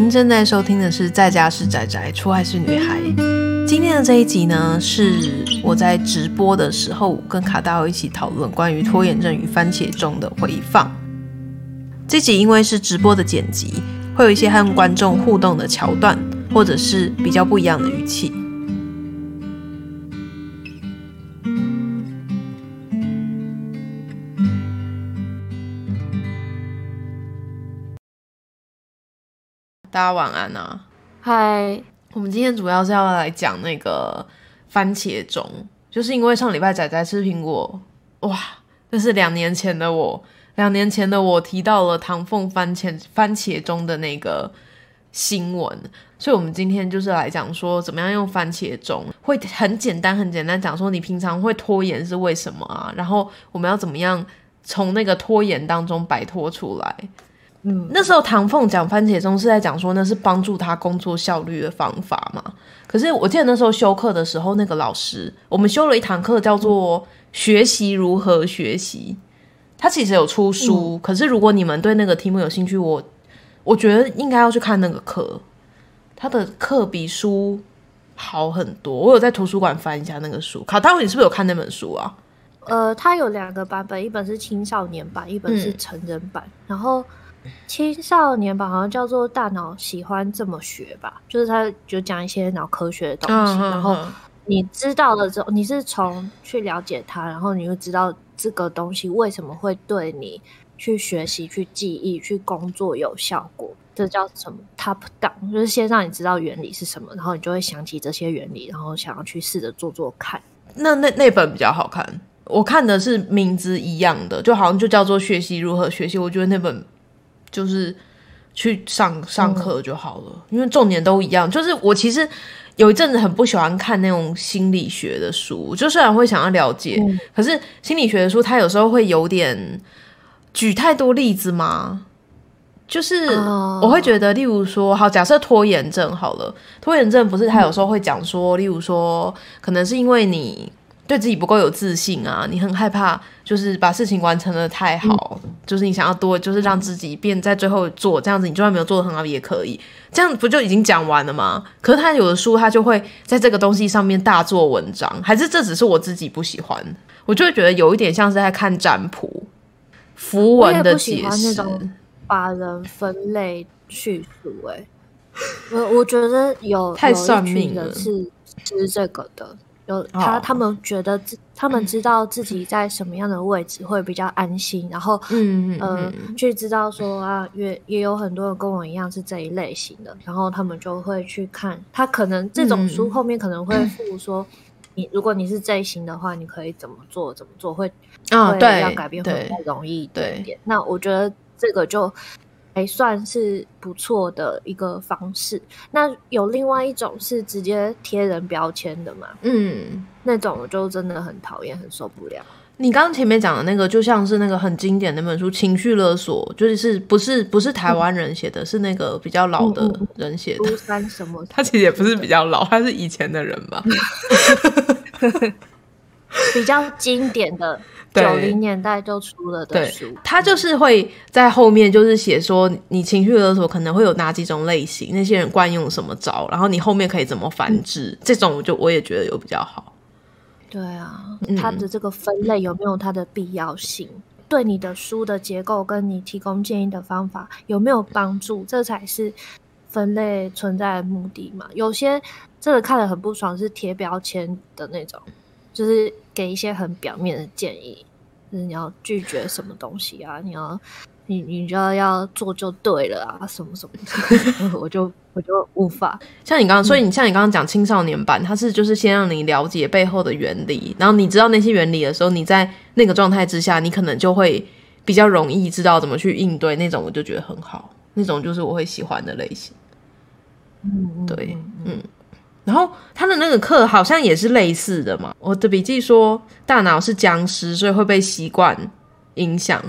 您正在收听的是《在家是宅宅，出外是女孩》。今天的这一集呢，是我在直播的时候跟卡大一起讨论关于拖延症与番茄钟的回放。这集因为是直播的剪辑，会有一些和观众互动的桥段，或者是比较不一样的语气。大家晚安啊！嗨，我们今天主要是要来讲那个番茄钟，就是因为上礼拜仔仔吃苹果，哇，那是两年前的我，两年前的我提到了唐凤番茄番茄钟的那个新闻，所以我们今天就是来讲说怎么样用番茄钟，会很简单很简单讲说你平常会拖延是为什么啊？然后我们要怎么样从那个拖延当中摆脱出来？嗯，那时候唐凤讲番茄钟是在讲说那是帮助他工作效率的方法嘛。可是我记得那时候修课的时候，那个老师我们修了一堂课叫做学习如何学习，他其实有出书。嗯、可是如果你们对那个题目有兴趣，我我觉得应该要去看那个课，他的课比书好很多。我有在图书馆翻一下那个书。卡大欧，你是不是有看那本书啊？呃，它有两个版本，一本是青少年版，一本是成人版，嗯、然后。青少年吧好像叫做《大脑喜欢这么学》吧，就是他就讲一些脑科学的东西，嗯、然后你知道了之后，你是从去了解它，然后你就知道这个东西为什么会对你去学习、去记忆、去工作有效果。这叫什么？Top down，就是先让你知道原理是什么，然后你就会想起这些原理，然后想要去试着做做看。那那那本比较好看，我看的是名字一样的，就好像就叫做《学习如何学习》，我觉得那本。就是去上上课就好了，嗯，因为重点都一样。就是我其实有一阵子很不喜欢看那种心理学的书，就虽然会想要了解，嗯，可是心理学的书它有时候会有点举太多例子嘛。就是我会觉得，例如说，好，假设拖延症好了，拖延症不是他有时候会讲说，例如说，可能是因为你。对自己不够有自信啊，你很害怕，就是把事情完成的太好，嗯、就是你想要多，就是让自己变在最后做这样子，你就算没有做的很好也可以，这样不就已经讲完了吗？可是他有的书，他就会在这个东西上面大做文章，还是这只是我自己不喜欢？我就会觉得有一点像是在看占卜符文的解释，把人分类叙述。哎，我我觉得有太算命了，是是这个的。有他，oh. 他们觉得自他们知道自己在什么样的位置会比较安心，然后嗯呃去知道说啊，也也有很多人跟我一样是这一类型的，然后他们就会去看，他可能这种书后面可能会附说，嗯、你如果你是这一型的话，你可以怎么做怎么做会啊，对，会要改变会更容易一点点。那我觉得这个就。还算是不错的一个方式。那有另外一种是直接贴人标签的嘛？嗯，那种我就真的很讨厌，很受不了。你刚刚前面讲的那个，就像是那个很经典的那本书《情绪勒索》，就是不是不是台湾人写的，嗯、是那个比较老的人写的。庐山什么？他其实也不是比较老，他是以前的人吧？比较经典的。九零年代就出了的书，他就是会在后面就是写说，你情绪勒索可能会有哪几种类型，那些人惯用什么招，然后你后面可以怎么反制，嗯、这种我就我也觉得有比较好。对啊，它的这个分类有没有它的必要性？嗯、对你的书的结构跟你提供建议的方法有没有帮助？这才是分类存在的目的嘛。有些真的看得很不爽，是贴标签的那种。就是给一些很表面的建议，就是你要拒绝什么东西啊，你要你你就要要做就对了啊，什么什么的，我就我就无法。像你刚刚，所以你像你刚刚讲青少年版，它是就是先让你了解背后的原理，然后你知道那些原理的时候，你在那个状态之下，你可能就会比较容易知道怎么去应对那种，我就觉得很好，那种就是我会喜欢的类型。嗯，对，嗯。然后他的那个课好像也是类似的嘛。我的笔记说，大脑是僵尸，所以会被习惯影响。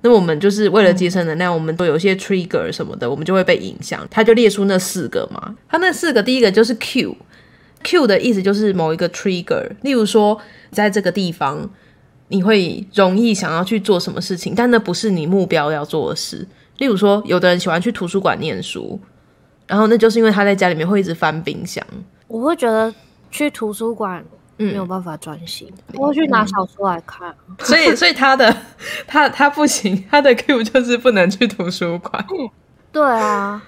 那我们就是为了节省能量，我们都有一些 trigger 什么的，我们就会被影响。他就列出那四个嘛。他那四个，第一个就是 Q，Q 的意思就是某一个 trigger。例如说，在这个地方，你会容易想要去做什么事情，但那不是你目标要做的事。例如说，有的人喜欢去图书馆念书。然后那就是因为他在家里面会一直翻冰箱。我会觉得去图书馆没有办法专心，嗯、我会去拿小说来看。嗯、所以，所以他的他他不行，他的 Q 就是不能去图书馆。对啊。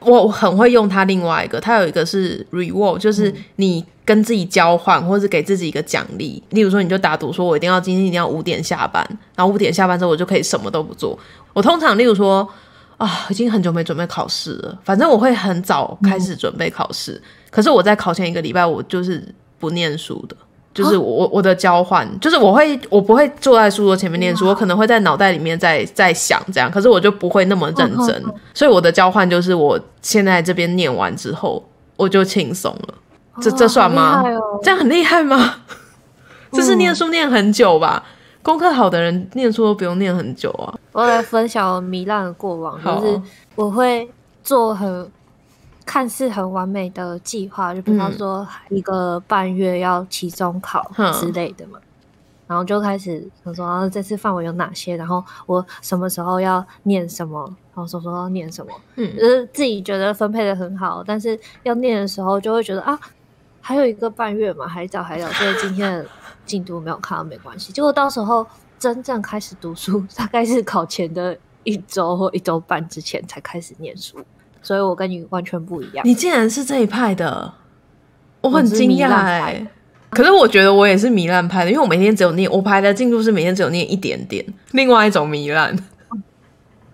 我很会用他，另外一个，他有一个是 reward，就是你跟自己交换，或者是给自己一个奖励。例如说，你就打赌说，我一定要今天一定要五点下班，然后五点下班之后，我就可以什么都不做。我通常，例如说，啊，已经很久没准备考试了，反正我会很早开始准备考试。可是我在考前一个礼拜，我就是不念书的。就是我我的交换，就是我会我不会坐在书桌前面念书，我可能会在脑袋里面在在想这样，可是我就不会那么认真。所以我的交换就是我现在这边念完之后，我就轻松了。这这算吗？这样很厉害吗？这是念书念很久吧？功课好的人念书都不用念很久啊。我来分享糜烂的过往，就是我会做很。看似很完美的计划，就比方说一个半月要期中考之类的嘛，嗯、然后就开始想说，啊，这次范围有哪些，然后我什么时候要念什么，然后什么时候要念什么，嗯，就是自己觉得分配的很好，但是要念的时候就会觉得啊，还有一个半月嘛，还早还早，所以今天的进度没有看到没关系。结果到时候真正开始读书，大概是考前的一周或一周半之前才开始念书。所以我跟你完全不一样。你竟然是这一派的，我很惊讶哎。可是我觉得我也是糜烂派的，因为我每天只有念，我排的进度是每天只有念一点点。另外一种糜烂，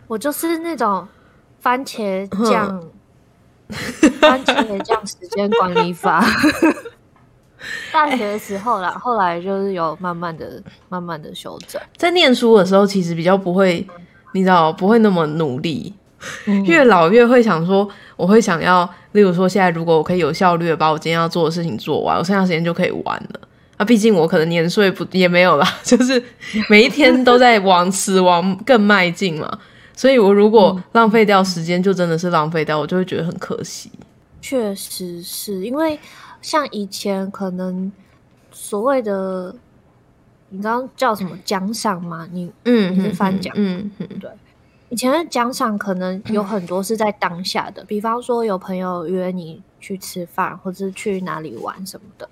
我就是那种番茄酱，番茄酱时间管理法。大学的时候啦，后来就是有慢慢的、慢慢的修正。在念书的时候，其实比较不会，你知道，不会那么努力。越老越会想说，我会想要，例如说，现在如果我可以有效率的把我今天要做的事情做完，我剩下时间就可以玩了。啊，毕竟我可能年岁不也没有啦，就是每一天都在往死亡更迈进嘛。所以我如果浪费掉时间，就真的是浪费掉，我就会觉得很可惜。确实是因为像以前可能所谓的，你刚刚叫什么奖赏吗？你嗯，你是翻奖，嗯嗯，对。以前的奖赏可能有很多是在当下的，比方说有朋友约你去吃饭，或者去哪里玩什么的，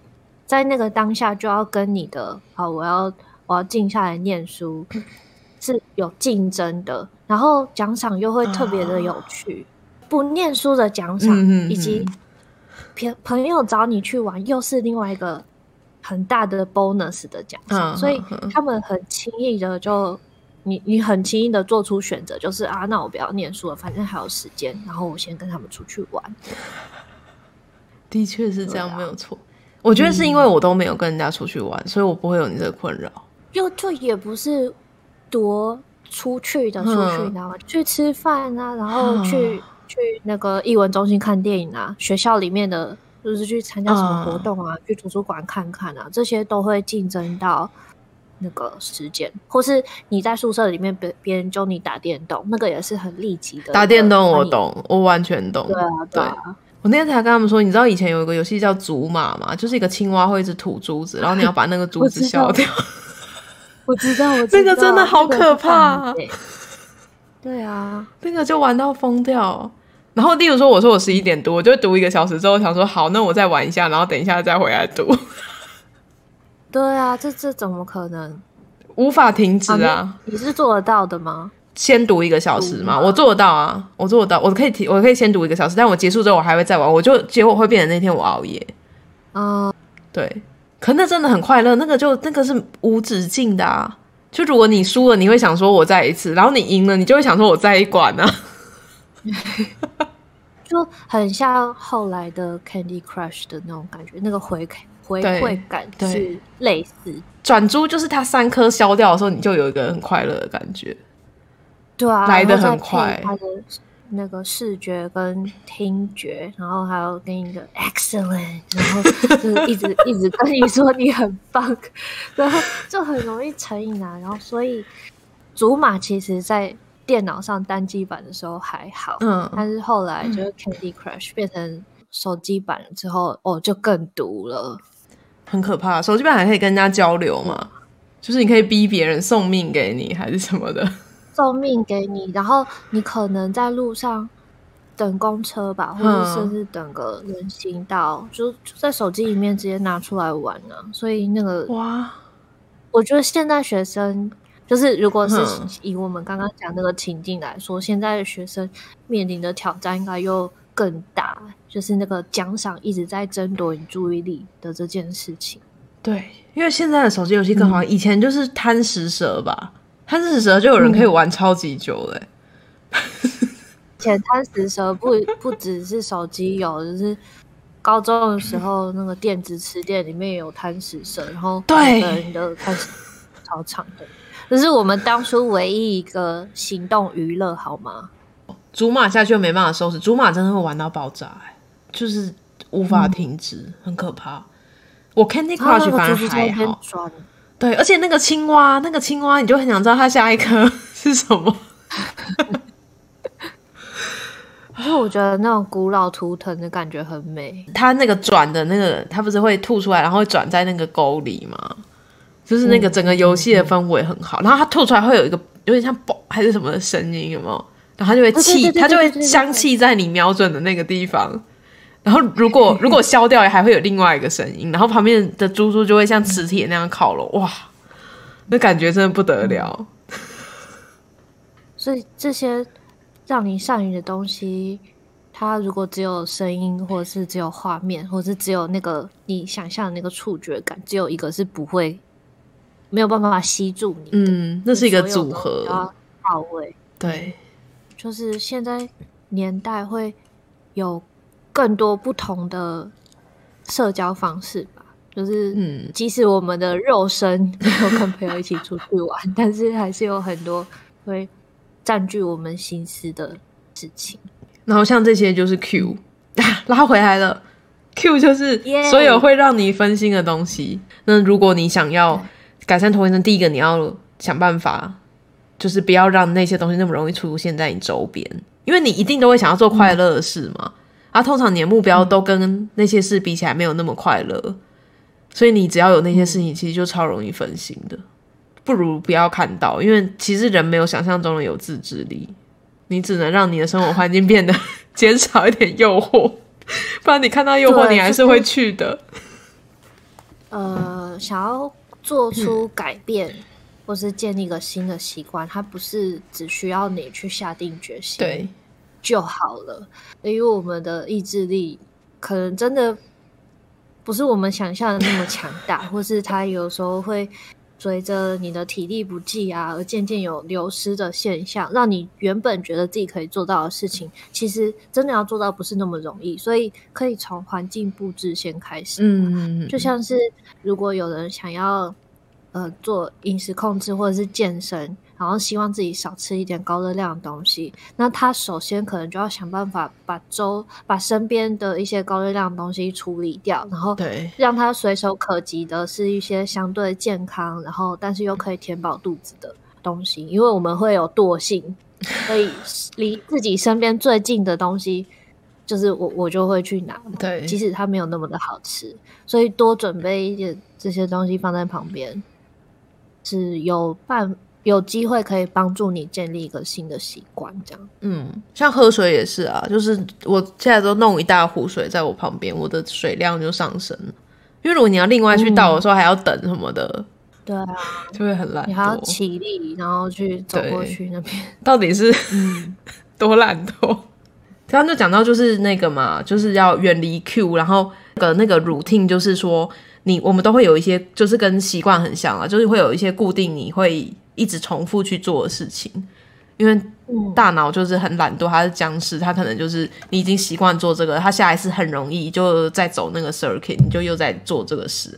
在那个当下就要跟你的好，我要我要静下来念书，是有竞争的，然后奖赏又会特别的有趣，不念书的奖赏以及朋朋友找你去玩又是另外一个很大的 bonus 的奖赏，所以他们很轻易的就。你你很轻易的做出选择，就是啊，那我不要念书了，反正还有时间，然后我先跟他们出去玩。的确是这样，啊、没有错。我觉得是因为我都没有跟人家出去玩，嗯、所以我不会有你这个困扰。又就也不是多出去的出去，嗯、你知道吗？去吃饭啊，然后去、嗯、去那个艺文中心看电影啊，学校里面的就是去参加什么活动啊，嗯、去图书馆看看啊，这些都会竞争到。那个时间，或是你在宿舍里面别别人教你打电动，那个也是很立即的。打电动我懂，我完全懂。对啊，对啊。我那天才跟他们说，你知道以前有一个游戏叫竹马吗？就是一个青蛙会一直吐珠子，然后你要把那个 珠子消掉。我知道，我 知道，那个真的好可怕。对啊，那个就玩到疯掉。然后，例如说，我说我十一点读，我就读一个小时之后，想说好，那我再玩一下，然后等一下再回来读。对啊，这这怎么可能？无法停止啊，啊你！你是做得到的吗？先读一个小时吗？我做得到啊，我做得到，我可以提，我可以先读一个小时，但我结束之后我还会再玩，我就结果会变成那天我熬夜。啊、嗯，对，可那真的很快乐，那个就那个是无止境的啊！就如果你输了，你会想说我再一次，然后你赢了，你就会想说我再一管啊，就很像后来的 Candy Crush 的那种感觉，那个回回馈感是类似转珠，就是它三颗消掉的时候，你就有一个很快乐的感觉。对啊，来的很快。它的那个视觉跟听觉，然后还有跟一个 excellent，然后就是 一直一直跟你说你很棒，然后就很容易成瘾啊。然后所以祖玛其实在电脑上单机版的时候还好，嗯，但是后来就是 Candy Crush 变成手机版了之后，哦，就更毒了。很可怕，手机版还可以跟人家交流嘛？就是你可以逼别人送命给你，还是什么的？送命给你，然后你可能在路上等公车吧，或者甚至等个人行道，就就在手机里面直接拿出来玩呢、啊。所以那个哇，我觉得现在学生就是，如果是以我们刚刚讲那个情境来说，现在的学生面临的挑战应该又更大，就是那个奖赏一直在争夺你注意力的这件事情。对，因为现在的手机游戏更好，嗯、以前就是贪食蛇吧，贪食蛇就有人可以玩超级久嘞。嗯前贪食蛇不不只是手机有，就是高中的时候那个电子词典里面有贪食蛇，然后每个人的贪食超长的，这是我们当初唯一一个行动娱乐，好吗？竹马下去又没办法收拾，竹马真的会玩到爆炸，欸，就是无法停止，嗯，很可怕。我 Candy Crush 反而还好，对，而且那个青蛙，那个青蛙，你就很想知道它下一颗是什么。可是我觉得那种古老图腾的感觉很美。它那个转的那个，它不是会吐出来，然后会转在那个沟里吗？就是那个整个游戏的氛围很好。然后它吐出来会有一个有点像爆还是什么的声音，有没有？然后它就会气，它就会香气在你瞄准的那个地方。然后如果 如果消掉，还会有另外一个声音。然后旁边的猪猪就会像磁铁那样靠拢，哇，那感觉真的不得了。所以这些。让你上瘾的东西，它如果只有声音，或者是只有画面，或者是只有那个你想象的那个触觉感，只有一个是不会没有办法吸住你。嗯，那是一个组合，到位。对，就是现在年代会有更多不同的社交方式吧。就是，嗯，即使我们的肉身 没有跟朋友一起出去玩，但是还是有很多会。占据我们心思的事情，然后像这些就是 Q，啊，拉回来了。Q 就是所有会让你分心的东西。那如果你想要改善拖延症，第一个你要想办法，就是不要让那些东西那么容易出现在你周边，因为你一定都会想要做快乐的事嘛。嗯、啊，通常你的目标都跟那些事比起来没有那么快乐，嗯、所以你只要有那些事情，其实就超容易分心的。不如不要看到，因为其实人没有想象中的有自制力，你只能让你的生活环境变得 减少一点诱惑，不然你看到诱惑，你还是会去的。呃，想要做出改变，嗯、或是建立一个新的习惯，它不是只需要你去下定决心。对就好了，因为我们的意志力可能真的不是我们想象的那么强大，或是它有时候会。随着你的体力不济啊，而渐渐有流失的现象，让你原本觉得自己可以做到的事情，其实真的要做到不是那么容易。所以可以从环境布置先开始。嗯，就像是如果有人想要呃做饮食控制或者是健身。然后希望自己少吃一点高热量的东西，那他首先可能就要想办法把粥把身边的一些高热量的东西处理掉，然后让他随手可及的是一些相对健康，然后但是又可以填饱肚子的东西。因为我们会有惰性，所以离自己身边最近的东西，就是我我就会去拿。对，即使它没有那么的好吃，所以多准备一点这些东西放在旁边，是有办。有机会可以帮助你建立一个新的习惯，这样。嗯，像喝水也是啊，就是我现在都弄一大壶水在我旁边，我的水量就上升了。因为如果你要另外去倒的时候，还要等什么的，嗯、对啊，就会很懒。你还要起立，然后去走过去那边，到底是嗯 多懒惰？刚刚就讲到就是那个嘛，就是要远离 Q，然后的那个 routine 就是说，你我们都会有一些，就是跟习惯很像啊，就是会有一些固定你会。一直重复去做的事情，因为大脑就是很懒惰，它是僵尸，它可能就是你已经习惯做这个，它下一次很容易就再走那个 circuit，你就又在做这个事。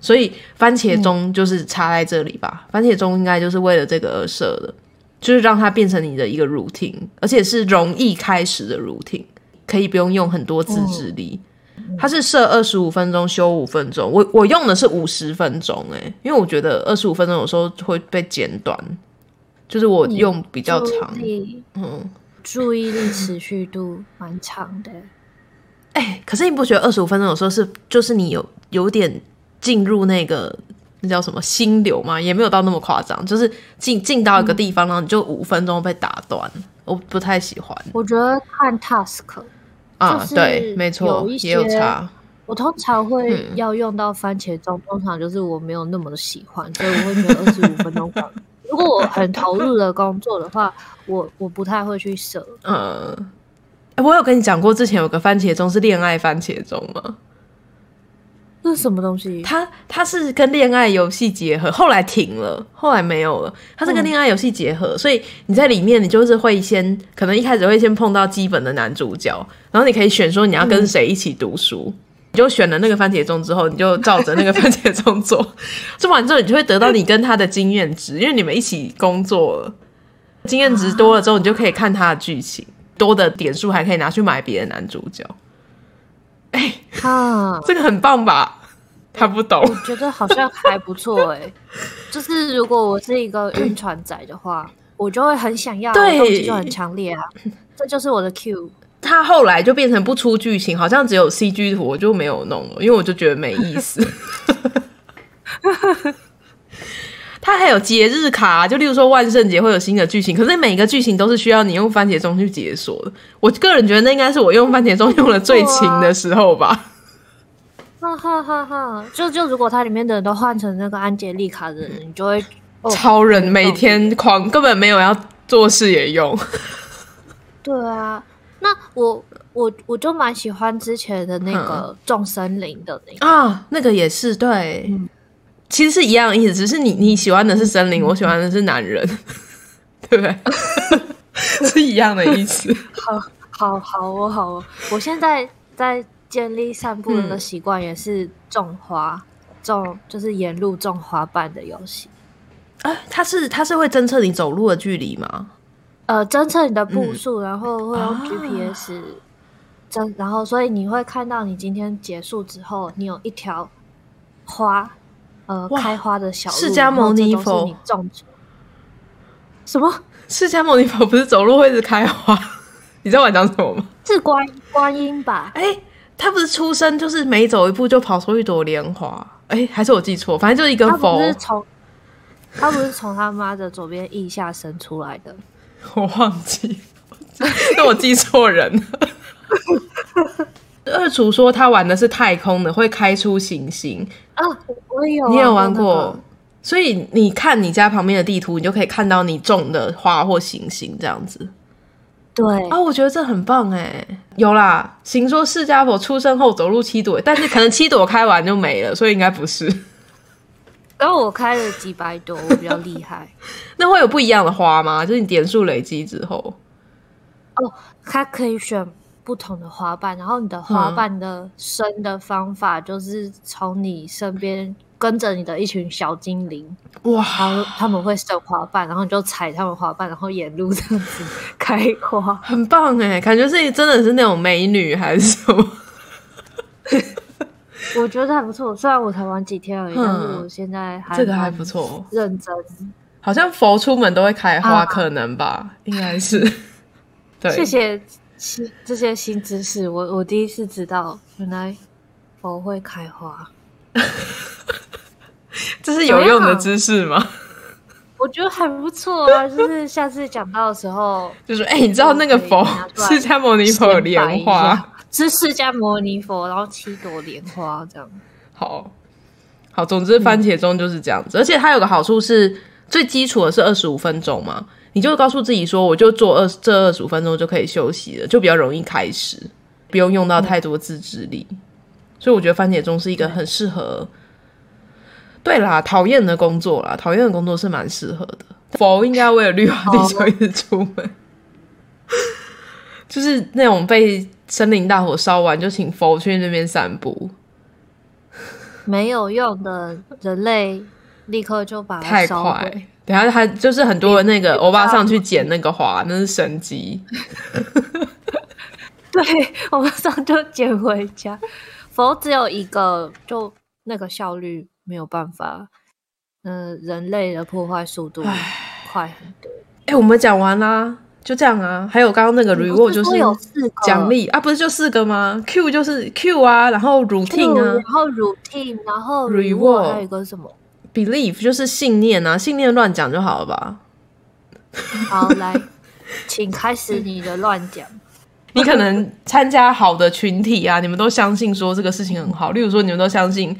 所以番茄钟就是插在这里吧，番茄钟应该就是为了这个而设的，就是让它变成你的一个 routine，而且是容易开始的 routine，可以不用用很多自制力。它是设二十五分钟休五分钟，我我用的是五十分钟诶、欸，因为我觉得二十五分钟有时候会被剪短，就是我用比较长，嗯，注意力持续度蛮长的。哎、欸，可是你不觉得二十五分钟有时候是就是你有有点进入那个那叫什么心流嘛，也没有到那么夸张，就是进进到一个地方，然后你就五分钟被打断，我不太喜欢。我觉得看 task 啊，对，没错，也有差。我通常会要用到番茄钟，嗯，通常就是我没有那么的喜欢，所以我会觉得二十五分钟够。如果我很投入的工作的话，我我不太会去设。嗯，欸，我有跟你讲过，之前有个番茄钟是恋爱番茄钟吗？那是什么东西？它它是跟恋爱游戏结合，后来停了，后来没有了。它是跟恋爱游戏结合，嗯，所以你在里面，你就是会先可能一开始会先碰到基本的男主角，然后你可以选说你要跟谁一起读书，嗯，你就选了那个番茄钟之后，你就照着那个番茄钟做，做完之后你就会得到你跟他的经验值，因为你们一起工作了，经验值多了之后，你就可以看他的剧情，多的点数还可以拿去买别的男主角。哎、欸，哈，这个很棒吧？他不懂，我觉得好像还不错哎、欸。就是如果我是一个晕船仔的话，我就会很想要，动机就很强烈啊。这就是我的 Q。他后来就变成不出剧情，好像只有 CG 图，我就没有弄了，因为我就觉得没意思。他还有节日卡，就例如说万圣节会有新的剧情，可是每个剧情都是需要你用番茄钟去解锁的。我个人觉得那应该是我用番茄钟用的最勤的时候吧。哈哈哈！哈，就就如果它里面的人都换成那个安杰丽卡的人，你就会、哦、超人每天狂，根本没有要做事也用。对啊，那我我我就蛮喜欢之前的那个种森林的那个啊，那个也是对。嗯其实是一样的意思，只是你你喜欢的是森林，嗯、我喜欢的是男人，对不对？是一样的意思。好，好，好，我好，我现在在建立散步的习惯，也是种花，嗯、种就是沿路种花瓣的游戏。啊，它是它是会侦测你走路的距离吗？呃，侦测你的步数，嗯，然后会用 GPS 侦，啊，然后所以你会看到你今天结束之后，你有一条花。呃，开花的小路，释迦牟尼佛，你种什么？释迦牟尼佛不是走路会一直开花？你知道我讲什么吗？是观观音吧？哎、欸，他不是出生就是每走一步就跑出一朵莲花？哎、欸，还是我记错？反正就是一个佛。他不是从他不是从他妈的左边腋下生出来的？我忘记，那我记错人了。二厨说他玩的是太空的，会开出行星啊！我有，你有玩过，所以你看你家旁边的地图，你就可以看到你种的花或行星这样子。对啊，我觉得这很棒哎。有啦，行说释迦佛出生后走路七朵，但是可能七朵开完就没了，所以应该不是。然后我开了几百朵，我比较厉害。那会有不一样的花吗？就是你点数累积之后，哦，它可以选。不同的花瓣，然后你的花瓣的生的方法就是从你身边跟着你的一群小精灵，哇，然后他们会生花瓣，然后你就采他们花瓣，然后沿路这样子开花，很棒哎，感觉是真的是那种美女还是什么？我觉得还不错，虽然我才玩几天而已，但是我现在还这个还不错，认真，好像佛出门都会开花，啊、可能吧，应该是，对，谢谢。新这些新知识，我我第一次知道，原来佛会开花，这是有用的知识吗？我觉得还不错啊，就是下次讲到的时候，就是哎、欸，你知道那个佛释迦牟尼佛有莲花，是释迦牟尼佛，然后七朵莲花这样。好，好，总之番茄钟就是这样子，嗯、而且它有个好处是，最基础的是二十五分钟嘛。你就告诉自己说，我就做二这二十五分钟就可以休息了，就比较容易开始，不用用到太多自制力。嗯、所以我觉得番茄钟是一个很适合。对啦，讨厌的工作啦，讨厌的工作是蛮适合的。佛应该为了绿化地球一直出门，就是那种被森林大火烧完就请佛去那边散步，没有用的人类立刻就把它。太快。等下，他就是很多那个欧巴上去捡那个花，那是神机。对，欧巴上就捡回家。佛只有一个，就那个效率没有办法。嗯、呃，人类的破坏速度快很多。哎、欸，我们讲完啦，就这样啊。还有刚刚那个 reward 就是奖励啊，不是就四个吗？Q 就是 Q 啊，然后 routine 啊，然后 routine，然后 reward 还有一个什么？Belief 就是信念啊，信念乱讲就好了吧？好，来，请开始你的乱讲。你可能参加好的群体啊，你们都相信说这个事情很好，例如说你们都相信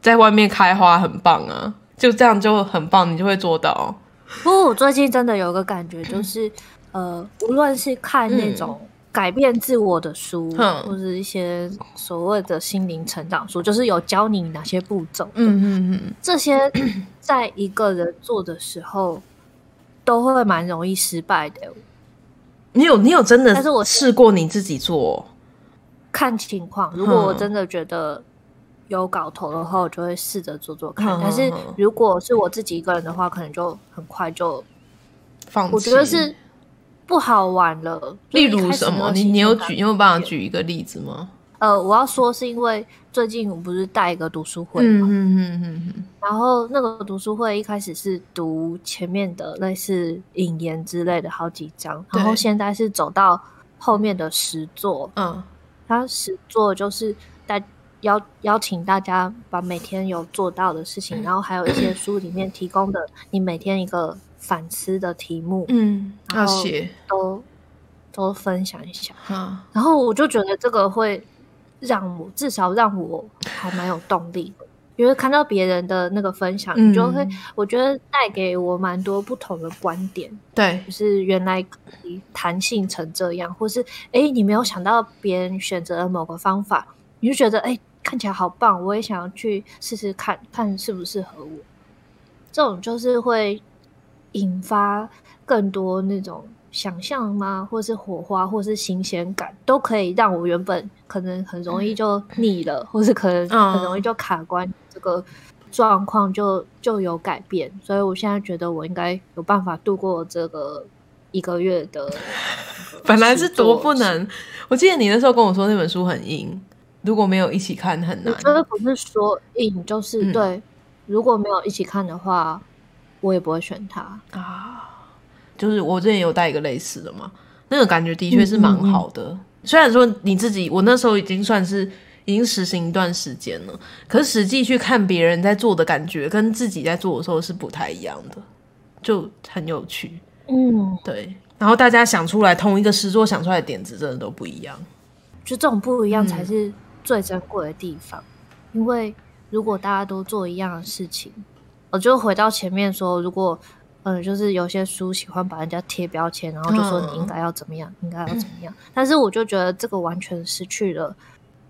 在外面开花很棒啊，就这样就很棒，你就会做到。不过我最近真的有一个感觉，就是呃，无论是看那种改变自我的书，嗯、或者一些所谓的心灵成长书，就是有教你哪些步骤，嗯嗯嗯，这些 在一个人做的时候，都会蛮容易失败的。你有你有真的，但是我试过你自己做，看情况。如果我真的觉得有搞头的话，我就会试着做做看。但是如果是我自己一个人的话，可能就很快就放弃。我觉得是不好玩了。例如什么？你你有举你有办法举一个例子吗？呃，我要说是因为最近我不是带一个读书会嘛，嗯嗯嗯嗯嗯，然后那个读书会一开始是读前面的类似引言之类的好几章，然后现在是走到后面的实作，嗯，他实作就是带邀邀请大家把每天有做到的事情，然后还有一些书里面提供的你每天一个反思的题目，嗯，要写都都分享一下，嗯，然后我就觉得这个会。让我至少让我还蛮有动力的，因为看到别人的那个分享，嗯、你就会我觉得带给我蛮多不同的观点。对，就是原来可以弹性成这样，或是哎，你没有想到别人选择了某个方法，你就觉得哎，看起来好棒，我也想要去试试看看适不适合我。这种就是会引发更多那种。想象吗？或是火花，或是新鲜感，都可以让我原本可能很容易就腻了，嗯、或是可能很容易就卡关，这个状况就就有改变。所以我现在觉得我应该有办法度过这个一个月的。本来是多不能，我记得你那时候跟我说那本书很硬，如果没有一起看很难。我觉得不是说硬，就是、嗯、对，如果没有一起看的话，我也不会选它啊。就是我之前有带一个类似的嘛，那个感觉的确是蛮好的。嗯嗯嗯，虽然说你自己，我那时候已经算是已经实行一段时间了，可是实际去看别人在做的感觉，跟自己在做的时候是不太一样的，就很有趣。嗯，对。然后大家想出来同一个诗作想出来的点子，真的都不一样。就这种不一样才是最珍贵的地方，嗯、因为如果大家都做一样的事情，我就回到前面说，如果。嗯，就是有些书喜欢把人家贴标签，然后就说你应该要怎么样，嗯、应该要怎么样。但是我就觉得这个完全失去了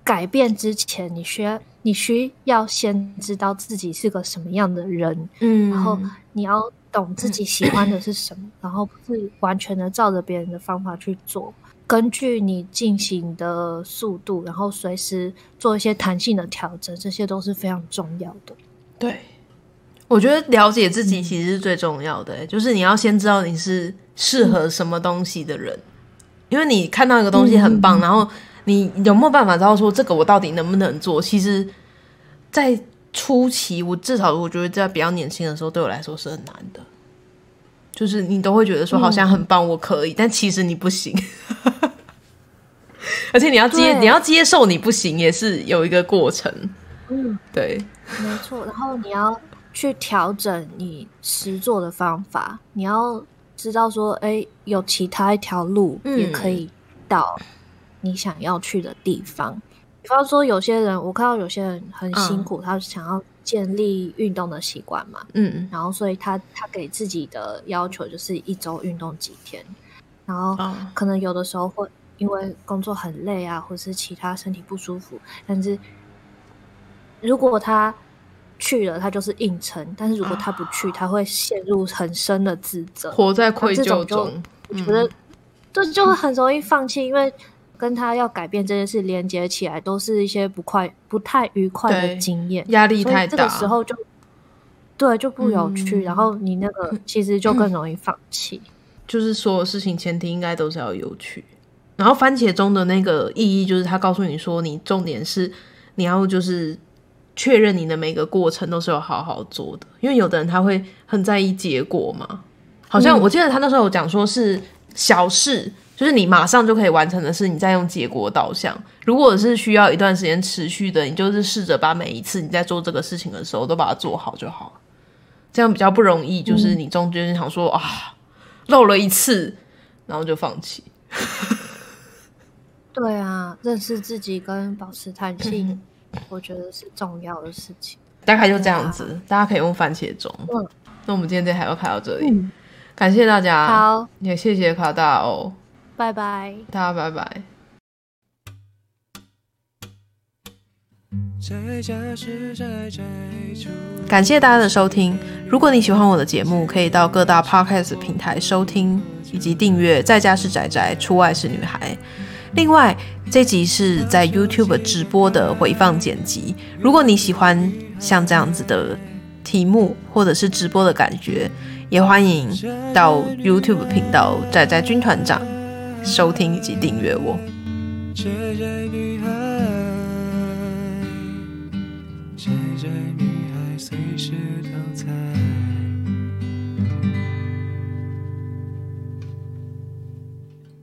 改变之前，你需要你需要先知道自己是个什么样的人，嗯，然后你要懂自己喜欢的是什么，嗯、然后不是完全的照着别人的方法去做，根据你进行的速度，然后随时做一些弹性的调整，这些都是非常重要的。对。我觉得了解自己其实是最重要的，欸，就是你要先知道你是适合什么东西的人，因为你看到一个东西很棒，然后你有没有办法知道说这个我到底能不能做？其实，在初期，我至少我觉得在比较年轻的时候，对我来说是很难的，就是你都会觉得说好像很棒，我可以，但其实你不行，而且你要接你要接受你不行，也是有一个过程。嗯，对，没错，然后你要。去调整你实做的方法，你要知道说，哎、欸，有其他一条路也可以到你想要去的地方。嗯、比方说，有些人我看到有些人很辛苦，嗯、他想要建立运动的习惯嘛，嗯，然后所以他他给自己的要求就是一周运动几天，然后可能有的时候会因为工作很累啊，或是其他身体不舒服，但是如果他去了，他就是硬撑；但是如果他不去，啊、他会陷入很深的自责，活在愧疚中。我觉得这就会很容易放弃，嗯、因为跟他要改变这件事连接起来，都是一些不快、不太愉快的经验，压力太大。这个时候就对就不有趣，嗯、然后你那个其实就更容易放弃。就是所有事情前提应该都是要有趣。然后番茄钟的那个意义，就是他告诉你说，你重点是你要就是。确认你的每个过程都是有好好做的，因为有的人他会很在意结果嘛。好像我记得他那时候有讲说是小事，嗯、就是你马上就可以完成的事，你再用结果导向。如果是需要一段时间持续的，你就是试着把每一次你在做这个事情的时候都把它做好就好。这样比较不容易。就是你中间想说、嗯、啊，漏了一次，然后就放弃。对啊，认识自己跟保持弹性，我觉得是重要的事情。大概就这样子，大家可以用番茄钟。嗯，那我们今天这台要开到这里，嗯、感谢大家，好，也谢谢卡大欧，拜拜，大家拜拜。感谢大家的收听。如果你喜欢我的节目，可以到各大 Podcast 平台收听以及订阅。在家是宅宅，出外是女孩。另外，这集是在 YouTube 直播的回放剪辑。如果你喜欢像这样子的题目，或者是直播的感觉，也欢迎到 YouTube 频道“宅宅军团长”收听以及订阅我。女孩随时都在。